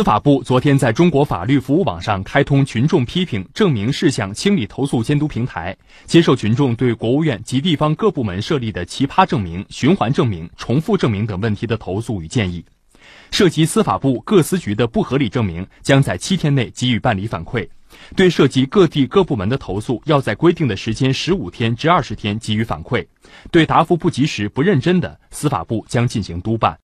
司法部昨天在中国法律服务网上开通群众批评证明事项清理投诉监督平台接受群众对国务院及地方各部门设立的奇葩证明循环证明重复证明等问题的投诉与建议。涉及司法部各司局的不合理证明将在七天内给予办理反馈。对涉及各地各部门的投诉要在规定的时间十五天至二十天给予反馈。对答复不及时不认真的司法部将进行督办。